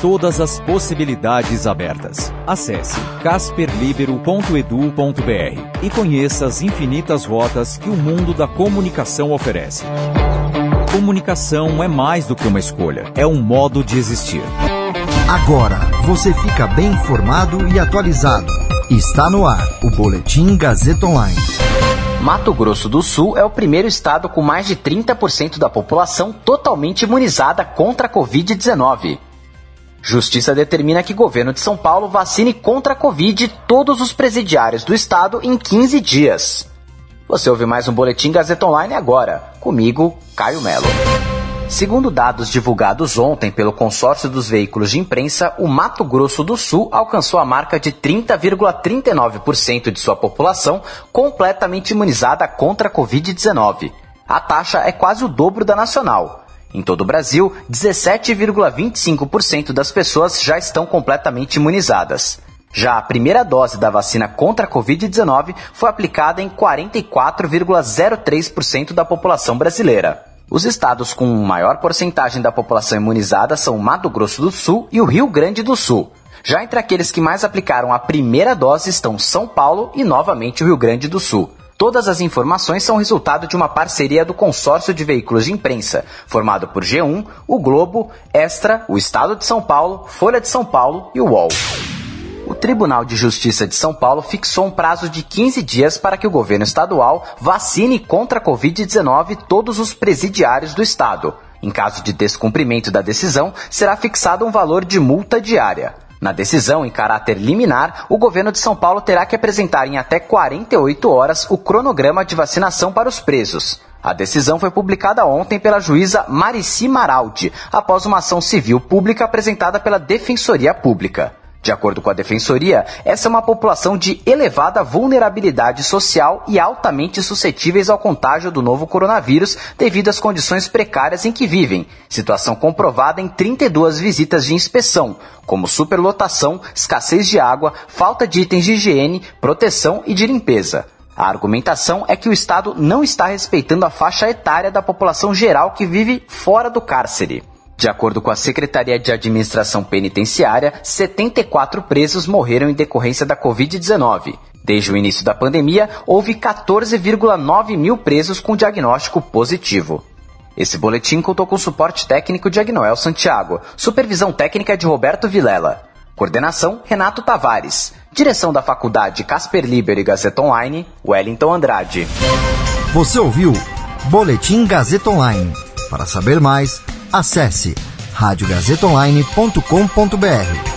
Todas as possibilidades abertas. Acesse casperlibero.edu.br e conheça as infinitas rotas que o mundo da comunicação oferece. Comunicação é mais do que uma escolha, é um modo de existir. Agora você fica bem informado e atualizado. Está no ar o Boletim Gazeta Online. Mato Grosso do Sul é o primeiro estado com mais de 30% da população totalmente imunizada contra a Covid-19. Justiça determina que governo de São Paulo vacine contra a Covid todos os presidiários do estado em 15 dias. Você ouve mais um Boletim Gazeta Online agora. Comigo, Caio Melo. Segundo dados divulgados ontem pelo consórcio dos veículos de imprensa, o Mato Grosso do Sul alcançou a marca de 30,39% de sua população completamente imunizada contra a Covid-19. A taxa é quase o dobro da nacional. Em todo o Brasil, 17,25% das pessoas já estão completamente imunizadas. Já a primeira dose da vacina contra a Covid-19 foi aplicada em 44,03% da população brasileira. Os estados com maior porcentagem da população imunizada são Mato Grosso do Sul e o Rio Grande do Sul. Já entre aqueles que mais aplicaram a primeira dose estão São Paulo e novamente o Rio Grande do Sul. Todas as informações são resultado de uma parceria do consórcio de veículos de imprensa, formado por G1, o Globo, Extra, o Estado de São Paulo, Folha de São Paulo e o UOL. O Tribunal de Justiça de São Paulo fixou um prazo de 15 dias para que o governo estadual vacine contra a Covid-19 todos os presidiários do estado. Em caso de descumprimento da decisão, será fixado um valor de multa diária. Na decisão em caráter liminar, o governo de São Paulo terá que apresentar em até 48 horas o cronograma de vacinação para os presos. A decisão foi publicada ontem pela juíza Marici Maraldi, após uma ação civil pública apresentada pela Defensoria Pública. De acordo com a Defensoria, essa é uma população de elevada vulnerabilidade social e altamente suscetíveis ao contágio do novo coronavírus devido às condições precárias em que vivem, situação comprovada em 32 visitas de inspeção, como superlotação, escassez de água, falta de itens de higiene, proteção e de limpeza. A argumentação é que o Estado não está respeitando a faixa etária da população geral que vive fora do cárcere. De acordo com a Secretaria de Administração Penitenciária, 74 presos morreram em decorrência da Covid-19. Desde o início da pandemia, houve 14,9 mil presos com diagnóstico positivo. Esse boletim contou com suporte técnico de Agnoel Santiago, supervisão técnica de Roberto Vilela, coordenação Renato Tavares, direção da Faculdade Casper Liber e Gazeta Online, Wellington Andrade. Você ouviu Boletim Gazeta Online. Para saber mais, acesse radiogazetaonline.com.br.